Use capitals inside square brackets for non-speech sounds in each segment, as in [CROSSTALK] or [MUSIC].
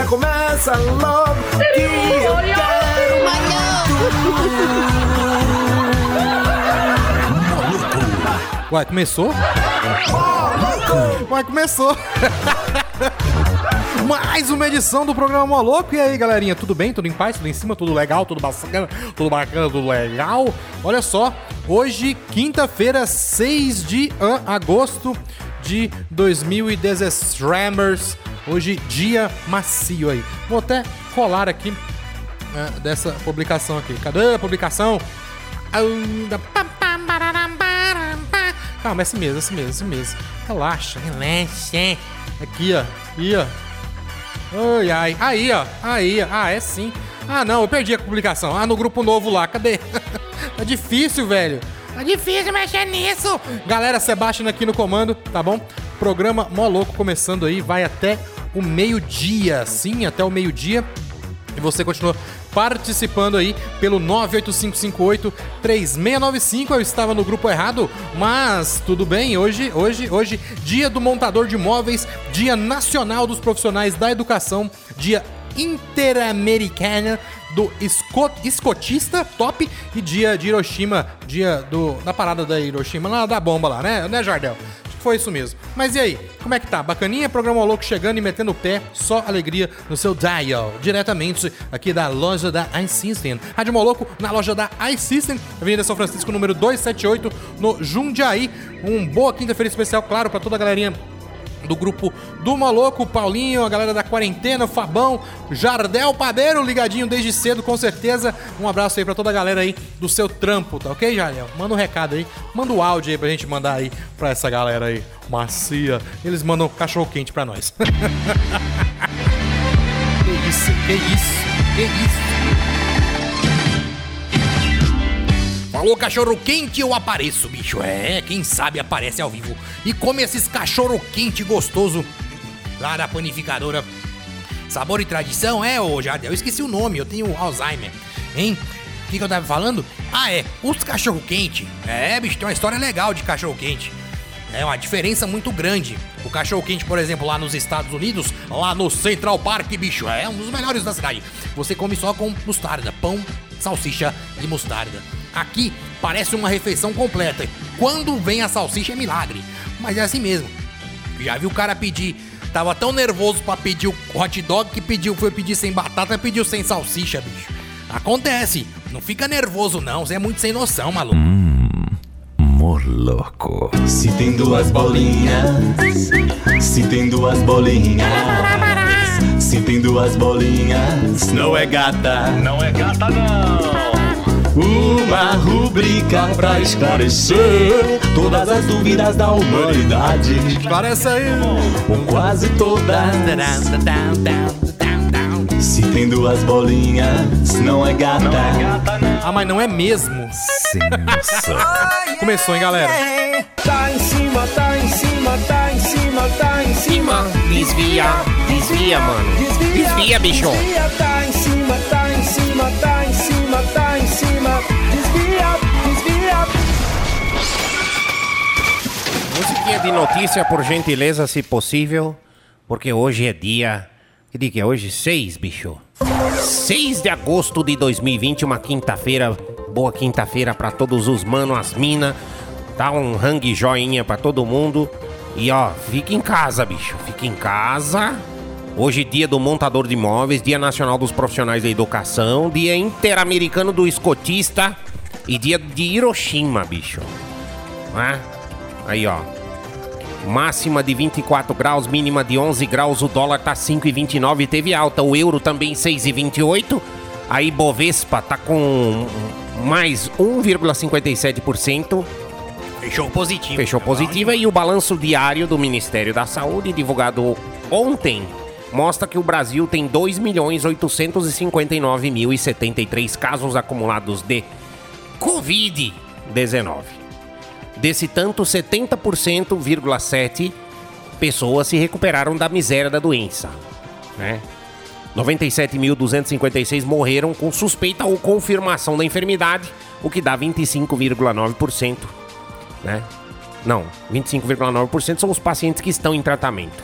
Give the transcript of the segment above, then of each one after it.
gargalhar. Começa logo que eu quero Ué, começou? Ué, começou. [LAUGHS] Mais uma edição do programa Moloco. E aí, galerinha, tudo bem? Tudo em paz? Tudo em cima? Tudo legal? Tudo bacana? Tudo bacana? Tudo legal? Olha só, hoje, quinta-feira, 6 de agosto de 2010. Hoje, dia macio aí. Vou até colar aqui ah, dessa publicação aqui. Cadê a publicação? Calma, é assim mesmo, é assim mesmo, é assim mesmo. Relaxa, relaxa. Aqui, ó. Aqui, ó. Ai, ai. Aí, ó. Aí, ó. Ah, é sim. Ah, não, eu perdi a publicação. Ah, no grupo novo lá. Cadê? [LAUGHS] tá difícil, velho. Tá difícil mexer nisso. Galera, Sebastian aqui no comando, tá bom? Programa Mó Louco começando aí. Vai até o meio-dia. Sim, até o meio-dia. E você continua participando aí pelo 98558-3695. Eu estava no grupo errado, mas tudo bem. Hoje, hoje, hoje, dia do montador de móveis, dia nacional dos profissionais da educação, dia interamericana do esco- escotista top e dia de Hiroshima, dia do da parada da Hiroshima, lá da bomba lá, né? Né, Jardel? Foi isso mesmo. Mas e aí, como é que tá? Bacaninha? Programa louco chegando e metendo o pé, só alegria no seu dial, diretamente aqui da loja da iSystem. Rádio Moloco na loja da iSystem, Avenida São Francisco, número 278, no Jundiaí. Um boa quinta-feira especial, claro, pra toda a galerinha do grupo do Maloco, Paulinho, a galera da quarentena, o Fabão, Jardel Padeiro, ligadinho desde cedo, com certeza. Um abraço aí pra toda a galera aí do seu trampo, tá ok, Jardel? Manda um recado aí, manda o um áudio aí pra gente mandar aí pra essa galera aí, macia. Eles mandam cachorro quente pra nós. [LAUGHS] que isso, que isso, que isso. Falou cachorro quente, eu apareço, bicho. É, quem sabe aparece ao vivo. E come esses cachorro quente gostoso lá da panificadora. Sabor e tradição, é, ô Jardel? Eu esqueci o nome, eu tenho Alzheimer. Hein? O que, que eu tava falando? Ah, é, os cachorro quente. É, bicho, tem uma história legal de cachorro quente. É uma diferença muito grande. O cachorro quente, por exemplo, lá nos Estados Unidos, lá no Central Park, bicho, é um dos melhores da cidade. Você come só com mostarda, pão, salsicha e mostarda. Aqui parece uma refeição completa. Quando vem a salsicha é milagre. Mas é assim mesmo. Já viu o cara pedir, tava tão nervoso pra pedir o hot dog que pediu, foi pedir sem batata, pediu sem salsicha, bicho. Acontece. Não fica nervoso não, você é muito sem noção, maluco. Morloco. Se tem duas bolinhas, se tem duas bolinhas, se tem duas bolinhas, não é gata, não é gata não. Uma rubrica pra esclarecer todas as dúvidas da humanidade, Parece aí. ou quase todas. Se tem duas bolinhas, não é gata. Ah, mas não é mesmo. Sem noção. [LAUGHS] Começou, hein, galera? Tá em cima, tá em cima, tá em cima, tá em cima. Desvia, desvia, mano. Desvia, bicho. Desvia, tá em cima, tá em cima, tá em cima, tá Musiquinha de notícia, por gentileza, se possível. Porque hoje é dia. Que dia que é hoje? 6, bicho. 6 de agosto de 2020, uma quinta-feira. Boa quinta-feira pra todos os manos, as mina. Dá um hang joinha pra todo mundo. E ó, fica em casa, bicho. Fica em casa. Hoje, dia do montador de imóveis, dia nacional dos profissionais da educação, dia interamericano do escotista e dia de Hiroshima, bicho. Né? Aí, ó. Máxima de 24 graus, mínima de 11 graus, o dólar tá 5,29, teve alta, o euro também 6,28. Aí Bovespa tá com mais 1,57%. Fechou positivo. Fechou positiva e o balanço diário do Ministério da Saúde, divulgado ontem, mostra que o Brasil tem 2.859.073 casos acumulados de Covid-19. Desse tanto, 70,7% pessoas se recuperaram da miséria da doença, né? 97.256 morreram com suspeita ou confirmação da enfermidade, o que dá 25,9%, né? Não, 25,9% são os pacientes que estão em tratamento.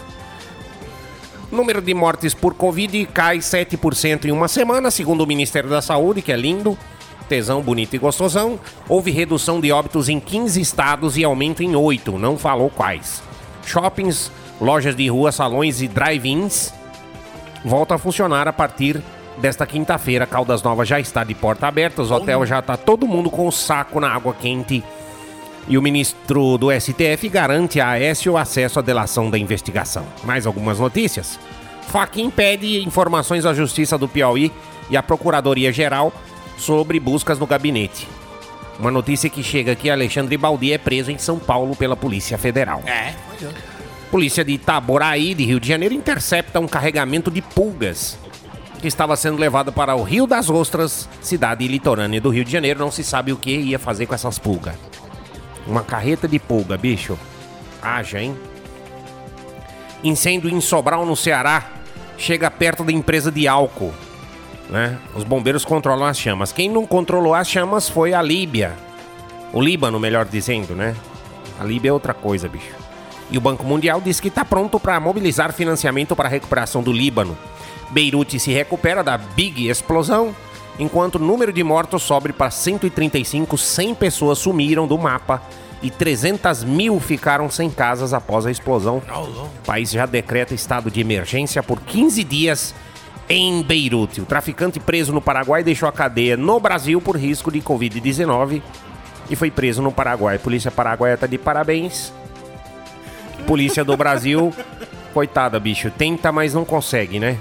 Número de mortes por Covid cai 7% em uma semana, segundo o Ministério da Saúde, que é lindo, tesão, bonito e gostosão. Houve redução de óbitos em 15 estados e aumento em 8, não falou quais. Shoppings, lojas de rua, salões e drive-ins voltam a funcionar a partir desta quinta-feira. Caldas Novas já está de porta aberta, os hotéis já tá todo mundo com o saco na água quente. E o ministro do STF garante a Aécio acesso à delação da investigação. Mais algumas notícias? Faquin pede informações à Justiça do Piauí e à Procuradoria-Geral sobre buscas no gabinete. Uma notícia que chega aqui: Alexandre Baldi é preso em São Paulo pela Polícia Federal. É, pois é. Polícia de Itaboraí, de Rio de Janeiro, intercepta um carregamento de pulgas que estava sendo levado para o Rio das Ostras, cidade litorânea do Rio de Janeiro. Não se sabe o que ia fazer com essas pulgas. Uma carreta de pulga, bicho. Haja, hein? Incêndio em Sobral, no Ceará, chega perto da empresa de álcool. Né? Os bombeiros controlam as chamas. Quem não controlou as chamas foi a Líbia. O Líbano, melhor dizendo, né? A Líbia é outra coisa, bicho. E o Banco Mundial diz que está pronto para mobilizar financiamento para a recuperação do Líbano. Beirute se recupera da Big Explosão, enquanto o número de mortos sobe para 135, 100 pessoas sumiram do mapa e 300 mil ficaram sem casas após a explosão. O país já decreta estado de emergência por 15 dias em Beirute. O traficante preso no Paraguai deixou a cadeia no Brasil por risco de Covid-19 e foi preso no Paraguai. Polícia paraguaia tá de parabéns. Polícia do Brasil, [LAUGHS] coitada, bicho, tenta, mas não consegue, né?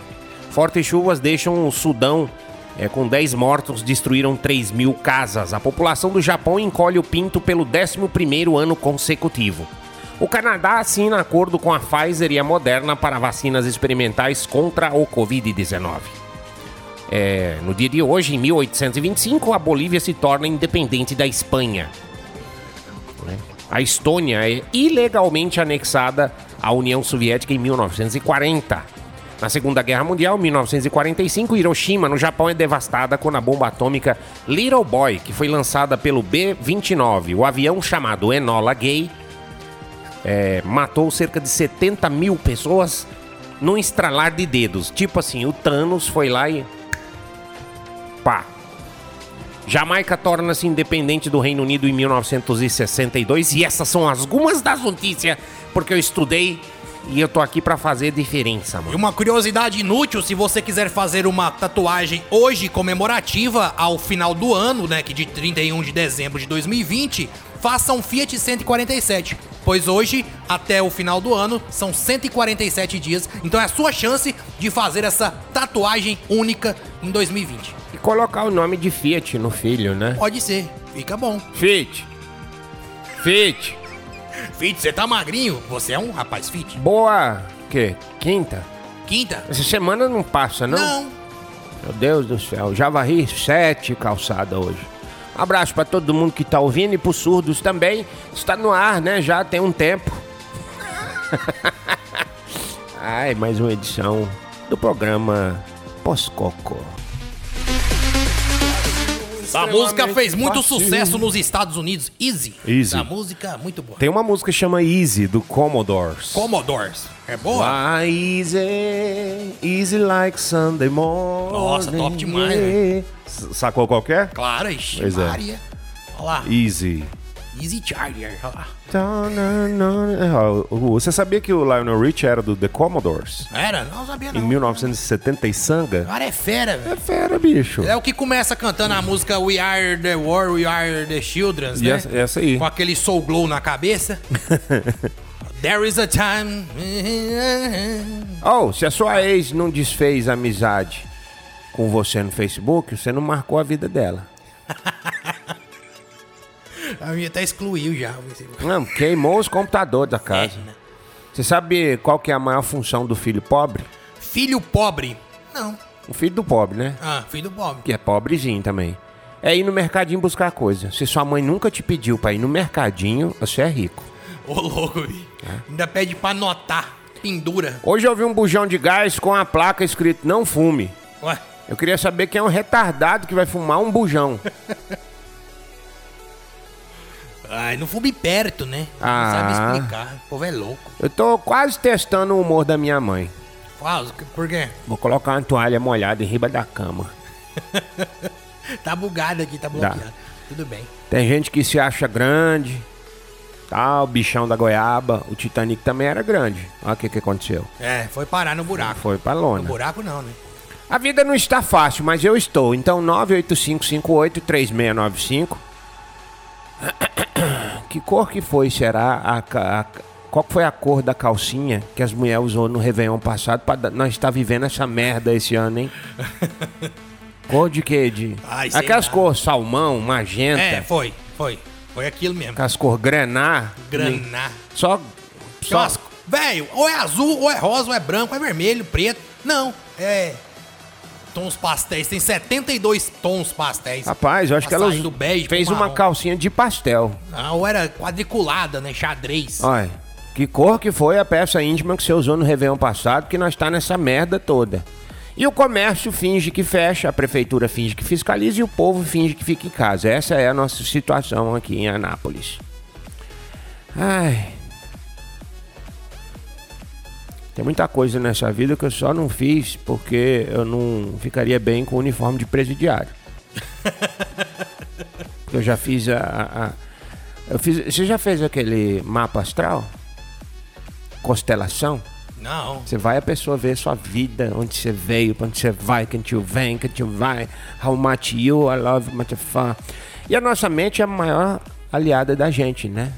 Fortes chuvas deixam o Sudão é, com 10 mortos, destruíram 3 mil casas. A população do Japão encolhe o pinto pelo 11º ano consecutivo. O Canadá assina acordo com a Pfizer e a Moderna para vacinas experimentais contra o Covid-19. É, no dia de hoje, em 1825, a Bolívia se torna independente da Espanha. Né? A Estônia é ilegalmente anexada à União Soviética em 1940. Na Segunda Guerra Mundial, 1945, Hiroshima, no Japão, é devastada quando a bomba atômica Little Boy, que foi lançada pelo B-29, o avião chamado Enola Gay, é, matou cerca de 70 mil pessoas num estralar de dedos. Tipo assim, o Thanos foi lá e. pá. Jamaica torna-se independente do Reino Unido em 1962 e essas são algumas das notícias porque eu estudei e eu tô aqui pra fazer diferença, E mano. uma curiosidade inútil, se você quiser fazer uma tatuagem hoje comemorativa ao final do ano, né, que de 31 de dezembro de 2020, faça um Fiat 147, pois hoje até o final do ano são 147 dias, então é a sua chance de fazer essa tatuagem única em 2020. E colocar o nome de Fiat no filho, né? Pode ser, fica bom. Fiat. Fiat. Fit, você tá magrinho? Você é um rapaz fit? Boa. Que? Quinta? Quinta? Essa semana não passa, não? Não. Meu Deus do céu, já varri sete calçadas hoje. Um abraço pra todo mundo que tá ouvindo e pros surdos também. Está no ar, né? Já tem um tempo. [LAUGHS] Ai, mais uma edição do programa Pós-Coco. A música fez muito sucesso nos Estados Unidos. Easy. Easy. A música muito boa. Tem uma música que chama Easy, do Commodores. Commodores. É boa? Fly easy, easy like Sunday morning. Nossa, top demais, né? Sacou qualquer? Claro, ixi, Pois é. Maria. Olha lá. Easy. Easy Charger. Você sabia que o Lionel Rich era do The Commodores? Era? Não sabia Em não. 1970 e sanga? O cara é fera, velho. É fera, bicho. É o que começa cantando a música We Are the War, We Are the Children, né? essa, essa aí. Com aquele soul glow na cabeça. [LAUGHS] There is a time. Oh, se a sua ex não desfez amizade com você no Facebook, você não marcou a vida dela. A minha até excluiu já. Não, queimou os computadores da casa. É, né? Você sabe qual que é a maior função do filho pobre? Filho pobre. Não. O filho do pobre, né? Ah, filho pobre. Que é pobrezinho também. É ir no mercadinho buscar coisa. Se sua mãe nunca te pediu pra ir no mercadinho, você é rico. Ô, louco, vi. Ainda pede pra anotar. Pendura. Hoje eu vi um bujão de gás com a placa escrito não fume. Ué. Eu queria saber quem é um retardado que vai fumar um bujão. [LAUGHS] Ai, não fume perto, né? Ah. Não sabe explicar. O povo é louco. Eu tô quase testando o humor da minha mãe. Fala, por quê? Vou colocar uma toalha molhada em riba da cama. [LAUGHS] Tá bugado aqui, tá bloqueado. Tudo bem. Tem gente que se acha grande, tal, bichão da goiaba. O Titanic também era grande. Olha o que, que aconteceu. É, foi parar no buraco. Foi pra No lona. buraco não, né? A vida não está fácil, mas eu estou. Então, 985583695. [COUGHS] Que cor que foi, será? A, a- qual foi a cor da calcinha que as mulheres usou no Réveillon passado nós estar vivendo essa merda esse ano, hein? [LAUGHS] cor de quê? De... Ai, Aquelas cores salmão, magenta, É, foi, foi. Foi aquilo mesmo. aquelas cores grená. Graná. Só... Só Velho, ou é azul, ou é rosa, ou é branco, ou é vermelho, preto. Não, é. Tons pastéis. Tem 72 tons pastéis. Rapaz, eu acho que ela Açaí do bege fez uma calcinha de pastel. Ah, ou era quadriculada, né? Xadrez. Olha, que cor que foi a peça íntima que você usou no Réveillon passado, que nós tá nessa merda toda. E o comércio finge que fecha, a prefeitura finge que fiscaliza e o povo finge que fica em casa. Essa é a nossa situação aqui em Anápolis. Ai. Tem muita coisa nessa vida que eu só não fiz porque eu não ficaria bem com o uniforme de presidiário. [LAUGHS] eu já fiz a- a- a eu fiz, você já fez aquele mapa astral? Constelação? Não. Você vai a pessoa ver sua vida, onde você veio, pra onde você vai, quem te vem, quem te vai, how much you, I love much fun. E a nossa mente é a maior aliada da gente, né?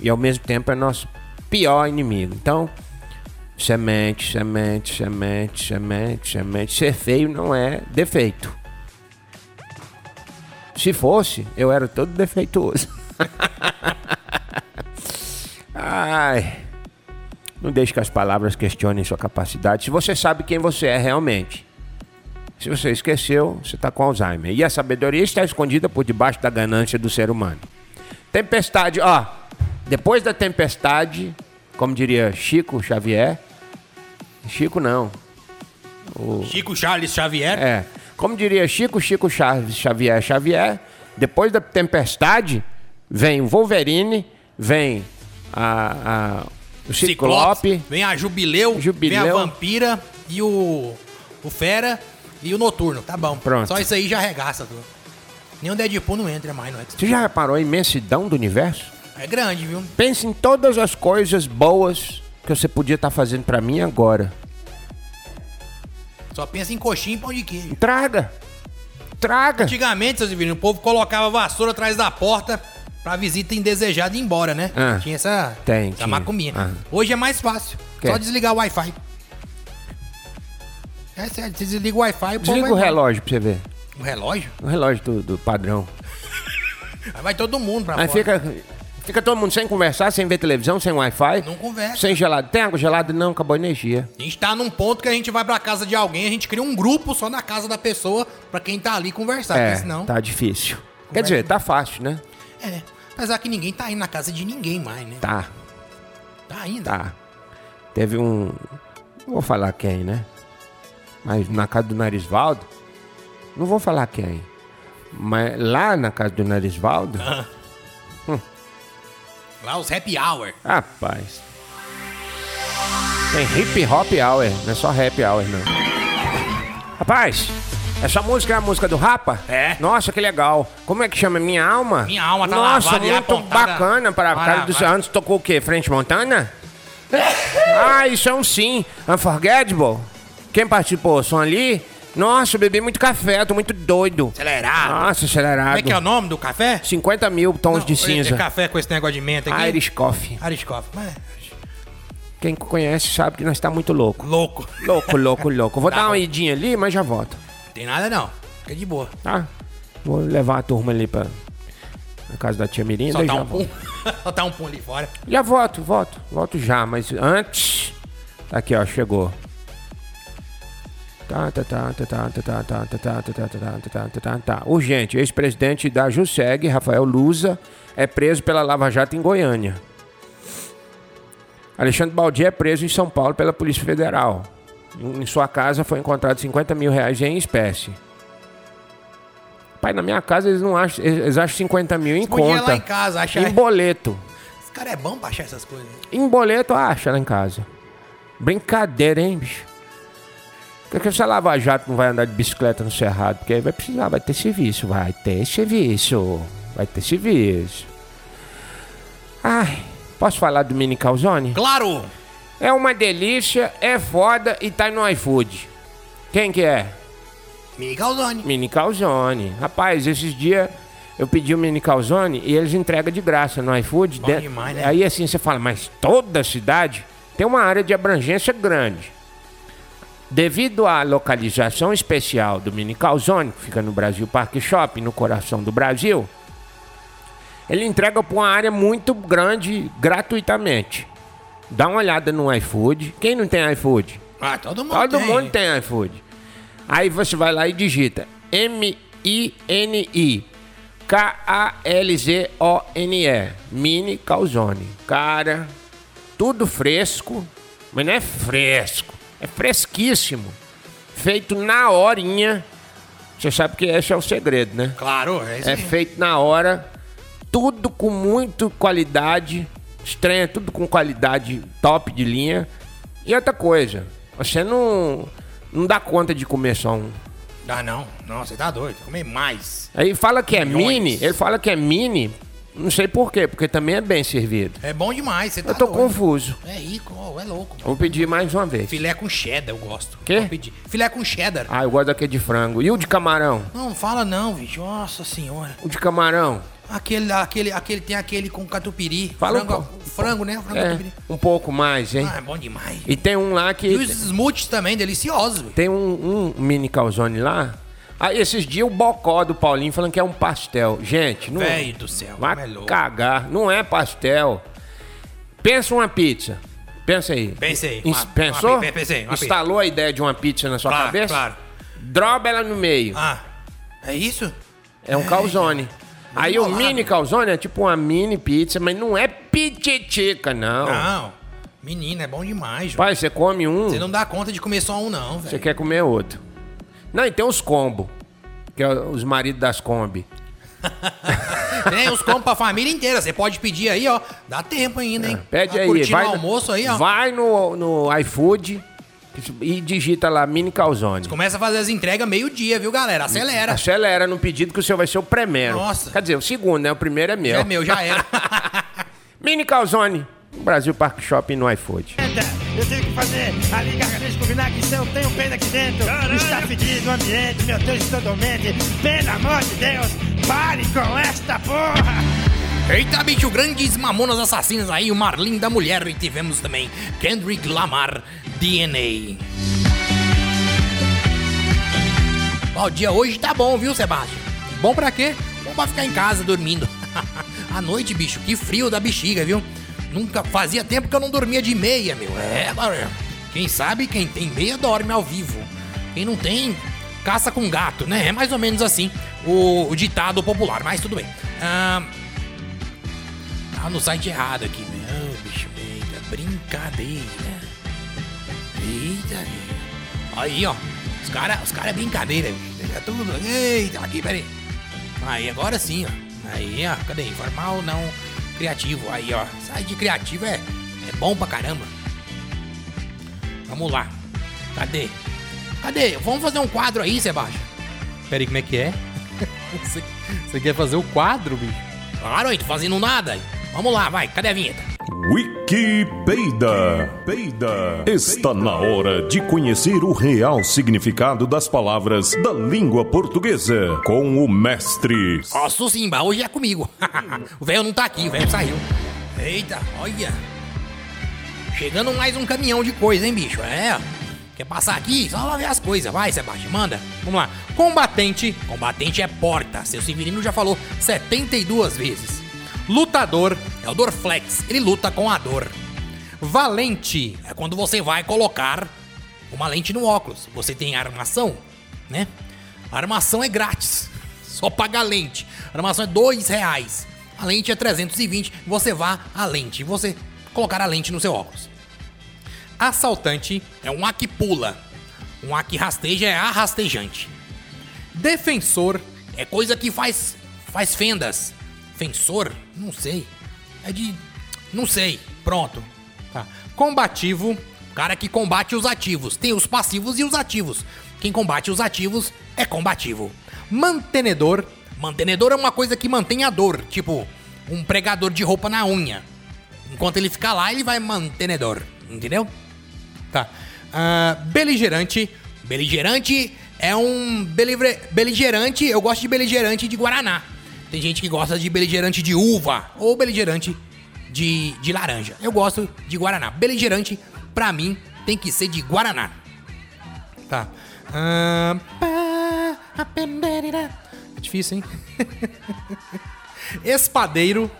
E ao mesmo tempo é nosso pior inimigo. Então, semente, semente, semente, semente, semente. Ser feio não é defeito. Se fosse, eu era todo defeituoso. [LAUGHS] Ai. Não deixe que as palavras questionem sua capacidade. Se você sabe quem você é realmente. Se você esqueceu, você está com Alzheimer. E a sabedoria está escondida por debaixo da ganância do ser humano. Tempestade, ó. Depois da tempestade, como diria Chico Xavier. Chico não. Chico Charles Xavier. É. Como diria Chico, Chico Chaves, Xavier, Xavier, depois da tempestade, vem o Wolverine, vem a, a- o Ciclope, Vem a Jubileu, Jubileu. vem a Vampira e o, o Fera e o Noturno. Tá bom. Pronto. Só isso aí já arregaça tudo. Nem o Deadpool não entra mais no X. Você já reparou a imensidão do universo? É grande, viu? Pense em todas as coisas boas que você podia estar fazendo pra mim agora. Só pensa em coxinha e pão de queijo. Traga! Traga! Antigamente, seus divinos, o povo colocava vassoura atrás da porta pra visita indesejada ir embora, né? Ah. tinha essa, Tem, essa tinha. macumbinha. Ah. Hoje é mais fácil. Que? Só desligar o Wi-Fi. É sério, você desliga o Wi-Fi, Desliga o relógio pra você ver. O relógio? O relógio do, do padrão. Aí vai todo mundo pra Aí fora. fica, fica todo mundo sem conversar, sem ver televisão, sem Wi-Fi. Não conversa. Sem gelado. Tem água gelada? Não, acabou a energia. A gente tá num ponto que a gente vai pra casa de alguém, a gente cria um grupo só na casa da pessoa pra quem tá ali conversar. é, senão. tá difícil. Quer dizer, tá fácil, né? É. Apesar que ninguém tá indo na casa de ninguém mais, né? Tá, Tá indo. tá. Teve um. Não vou falar quem, né? Mas na casa do Narisvaldo. Não vou falar quem. Mas lá na casa do Narisvaldo. Lá os happy hour. Rapaz. Tem hip hop hour, não é só happy hour, não. Rapaz, Essa música é a música do Rapa? É. Nossa, que legal. Como é que chama? Minha Alma? Minha Alma tá Nossa, lavada e muito apontada bacana para a para- cara dos anos. Tocou o quê? Frente Montana? ah, isso é um sim. Unforgettable. Quem participou? Som ali? Nossa, eu bebi muito café, tô muito doido. Acelerado. Nossa, acelerado. Como é que é o nome do café? 50 mil tons Não, de é- cinza. É café com esse negócio de menta aqui? Irish Coffee. Irish Coffee. Mas, Quem conhece sabe que nós tá muito louco. louco. Louco, louco, louco. Vou Tá dar uma bom. idinha ali, mas já volto. Tem nada não. Fica de boa. Tá? Vou levar a turma ali pra na casa da tia Mirinda Só já um pum. [LAUGHS] Só tá um pum ali fora. Já volto, volto. Volto já, mas antes... Tá aqui, ó, chegou. Urgente, ex-presidente da JUSEG, Rafael Lusa, é preso pela Lava Jato em Goiânia. Alexandre Baldi é preso em São Paulo pela Polícia Federal. Em sua casa foi encontrado 50 mil reais em espécie. Pai, na minha casa eles não acham, eles acham 50 mil em conta. lá em casa. Em boleto. Esse cara é bom pra achar essas coisas. Em boleto acha lá em casa. Brincadeira, hein, bicho? Por que essa Lava Jato não vai andar de bicicleta no Cerrado? Porque aí vai precisar, vai ter serviço, vai ter serviço. Vai ter serviço. Ai, posso falar do Mini Calzone? Claro! É uma delícia, é foda e tá no iFood. Quem que é? Mini Calzone. Mini Calzone. Rapaz, esses dias eu pedi o Mini Calzone e eles entregam de graça no iFood. Bom De- demais, né? Aí assim você fala, mas toda a cidade tem uma área de abrangência grande. Devido à localização especial do Mini Calzone, que fica no Brasil Parque Shopping, no coração do Brasil, ele entrega para uma área muito grande gratuitamente. Dá uma olhada no iFood. Quem não tem iFood? Ah, todo mundo Todo tem. mundo tem iFood. Aí você vai lá e digita M-I-N-I K-A-L-Z-O-N-E Mini Calzone. Cara, tudo fresco, mas não é fresco, é fresquíssimo. Feito na horinha. Você sabe que esse é o segredo, né? Claro, é isso É feito na hora, tudo com muito qualidade, estranha, tudo com qualidade top de linha. E outra coisa, você não, não dá conta de comer só um. Ah, não. Não, você tá doido. Comer mais. Aí fala que é Milhões. mini, ele fala que é mini, não sei por quê, porque também é bem servido. É bom demais, você tá Eu tô doido. confuso. É rico, ó, é louco. Vou pedir mais uma vez. Filé com cheddar, eu gosto. Quê? Vou pedir. Filé com cheddar. Ah, eu gosto daquele de frango. E o de camarão? Não, fala não, bicho. Nossa senhora. O de camarão? Aquele, aquele, aquele, tem aquele com catupiry. Fala um frango, pouco. frango, né? Frango É, catupiry. um pouco mais, hein? Ah, é bom demais. E tem um lá que... E os smoothies também, deliciosos. velho. Tem um, um mini calzone lá. Aí esses dias o bocó do Paulinho falando que é um pastel. Gente, não Velho do céu, vai é cagar. Não é pastel. Pensa uma pizza. Pensa aí. Pensei, uma- Pensou? uma pensei, uma Instalou a ideia de uma pizza na sua Claro, cabeça? claro. Droba ela no meio. Ah, é isso? É um calzone. Aí o mini calzone é tipo uma mini pizza, mas não é pititica, não. Não. Menina, é bom demais. Pai, você come um, Você não dá conta de comer só um, não, você velho. quer comer outro. Não, e tem os combo. Que é os maridos das Kombi. [LAUGHS] Tem os combos pra família inteira. Você pode pedir aí, ó. Dá tempo ainda, hein? Pede tá aí, curtindo vai, o almoço aí, ó. vai no, no iFood e digita lá mini calzone. Começa a fazer as entregas meio-dia, viu, galera? Acelera. Acelera no pedido que o seu vai ser o primeiro. Nossa. Quer dizer, o segundo, né? O primeiro é meu. É meu, já era. [LAUGHS] Mini calzone. Brasil Park Shopping no iFood. Eu tenho que fazer a liga gargarejo com vinagre, se eu tenho pena aqui dentro. Está fedido o ambiente, meu Deus, totalmente. Pelo amor de Deus, pare com esta porra! Eita, bicho, grandes mamonas assassinas aí, o Marlin da Mulher. E tivemos também Kendrick Lamar, DNA. Ó, o dia hoje tá bom, viu, Sebastião? Bom pra quê? Bom pra ficar em casa dormindo. [LAUGHS] à noite, bicho, que frio da bexiga, viu? Nunca fazia tempo que eu não dormia de meia, meu. É. Quem sabe, quem tem meia dorme ao vivo. Quem não tem, caça com gato, né? É mais ou menos assim o, o ditado popular, mas tudo bem. Ah, Tá no site errado aqui, meu. Ô, bicho, eita, brincadeira. Eita. Aí, ó. Os caras os cara é brincadeira, bicho. É tudo. Eita, aqui, peraí. Aí, agora sim, ó. Aí, ó. Cadê? Informal não criativo. Aí, ó. Site criativo é, é bom pra caramba. Vamos lá. Cadê? Cadê? Vamos fazer um quadro aí, Sebastião. Peraí, como é que é? Você, [LAUGHS] você quer fazer o quadro, bicho? Claro, aí, tô fazendo nada. Vamos lá, vai, cadê a vinheta? Wiki Peida. Está na hora de conhecer o real significado das palavras da língua portuguesa com o mestre. Posso Simba, hoje é comigo. [LAUGHS] o velho não tá aqui, o velho saiu. Eita, olha. Chegando mais um caminhão de coisa, hein, bicho? É, ó. Quer passar aqui? Só lá ver as coisas. Vai, Sebastião, manda. Vamos lá. Combatente, Combatente é porta. Seu Severino já falou 72 vezes. Lutador, É o Dorflex. Ele luta com a dor. valente, É quando você vai colocar uma lente no óculos. Você tem armação, né? Armação é grátis. [LAUGHS] Só paga a lente. Armação é dois reais. A lente é 320. Você vá a lente. Você colocar a lente no seu óculos. assaltante, É um A que pula. Um A que rasteja é arrastejante. defensor, É coisa que faz faz fendas. Fensor? Não sei. É de não sei. Pronto. tá. combativo, Cara que combate os ativos. Tem os passivos e os ativos. Quem combate os ativos é combativo. mantenedor, Mantenedor é uma coisa que mantém a dor, tipo um pregador de roupa na unha. Enquanto ele ficar lá, ele vai mantenedor, entendeu? tá. Ah, beligerante, Beligerante é um belivre- beligerante, eu gosto de beligerante de guaraná. Tem gente que gosta de beligerante de uva ou beligerante de, de laranja. Eu gosto de guaraná. Beligerante pra mim tem que ser de guaraná. tá. Ah. É difícil, hein? [LAUGHS] Espadeiro,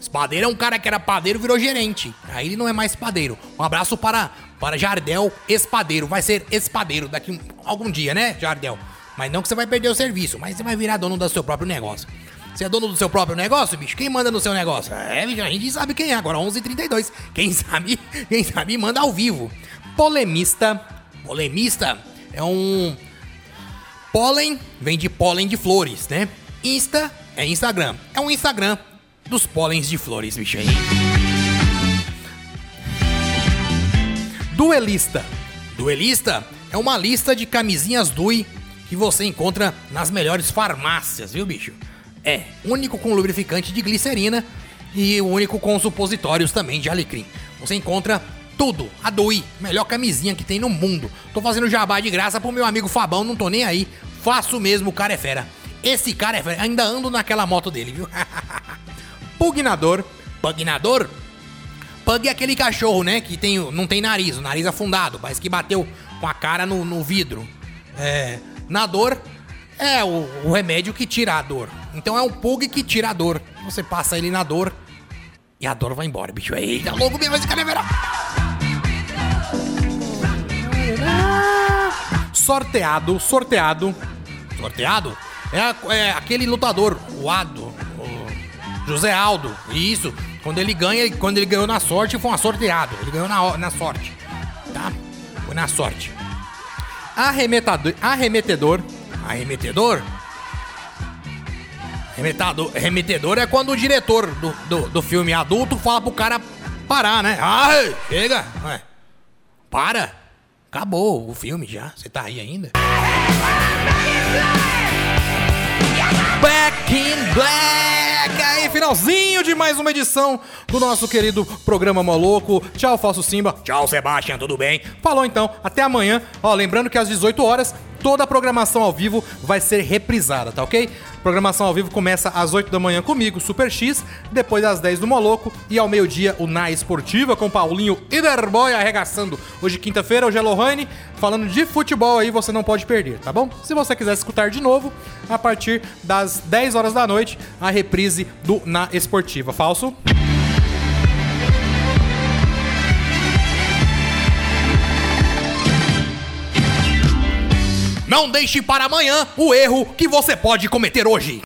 Espadeiro é um cara que era padeiro virou gerente. Aí ele não é mais espadeiro. Um abraço para, para Jardel Espadeiro. Vai ser espadeiro daqui um- algum dia, né, Jardel? Mas não que você vai perder o serviço, mas você vai virar dono do seu próprio negócio. Você é dono do seu próprio negócio, bicho? Quem manda no seu negócio? É, bicho, a gente sabe quem é. Agora 11h32. Quem [LAUGHS] sabe, quem sabe manda ao vivo. polemista, Polemista é um... Pólen vem de pólen de flores, né? Insta é Instagram. É um Instagram dos pólens de flores, bicho aí. duelista, Duelista é uma lista de camisinhas Dui que você encontra nas melhores farmácias, viu, bicho? É, único com lubrificante de glicerina e o único com supositórios também de alecrim. Você encontra tudo, a Dui, melhor camisinha que tem no mundo. Tô fazendo jabá de graça pro meu amigo Fabão, não tô nem aí. Faço mesmo, o cara é fera. Esse cara é fera, ainda ando naquela moto dele, viu? [LAUGHS] pugnador, Pugnador? Pug é aquele cachorro, né? Que tem, não tem nariz, o nariz afundado, parece que bateu com a cara no, no vidro. É. Nador é o, o remédio que tira a dor. Então é um pug que tira a dor. Você passa ele na dor e a dor vai embora, bicho. Eita, louco mesmo esse cara é sorteado, sorteado, Sorteado? É, é aquele lutador, o Ado, o José Aldo. Isso. Quando ele ganha, quando ele ganhou na sorte, foi um sorteado. Ele ganhou na, na sorte. Tá? Foi na sorte. arremetador, arremetedor, Arremetedor? Arremetador, arremetedor é quando o diretor do, do, do filme adulto fala pro cara parar, né? Ai, chega! Ué, para! Acabou o filme já. Você tá aí ainda? Back in Black! Aí, finalzinho de mais uma edição do nosso querido programa Moloco. Tchau, Falso Simba. Tchau, Sebastião, tudo bem? Falou então, até amanhã. Ó, lembrando que às 18 horas toda a programação ao vivo vai ser reprisada, tá ok? Programação ao vivo começa às 8 da manhã comigo, Super X, depois às 10 do Moloco e ao meio-dia o Na Esportiva com Paulinho Iderboy arregaçando. Hoje quinta-feira, hoje é Lohane, falando de futebol aí, você não pode perder, tá bom? Se você quiser escutar de novo, a partir das 10 horas da noite, a reprise do Na Esportiva. Falso? Não deixe para amanhã o erro que você pode cometer hoje.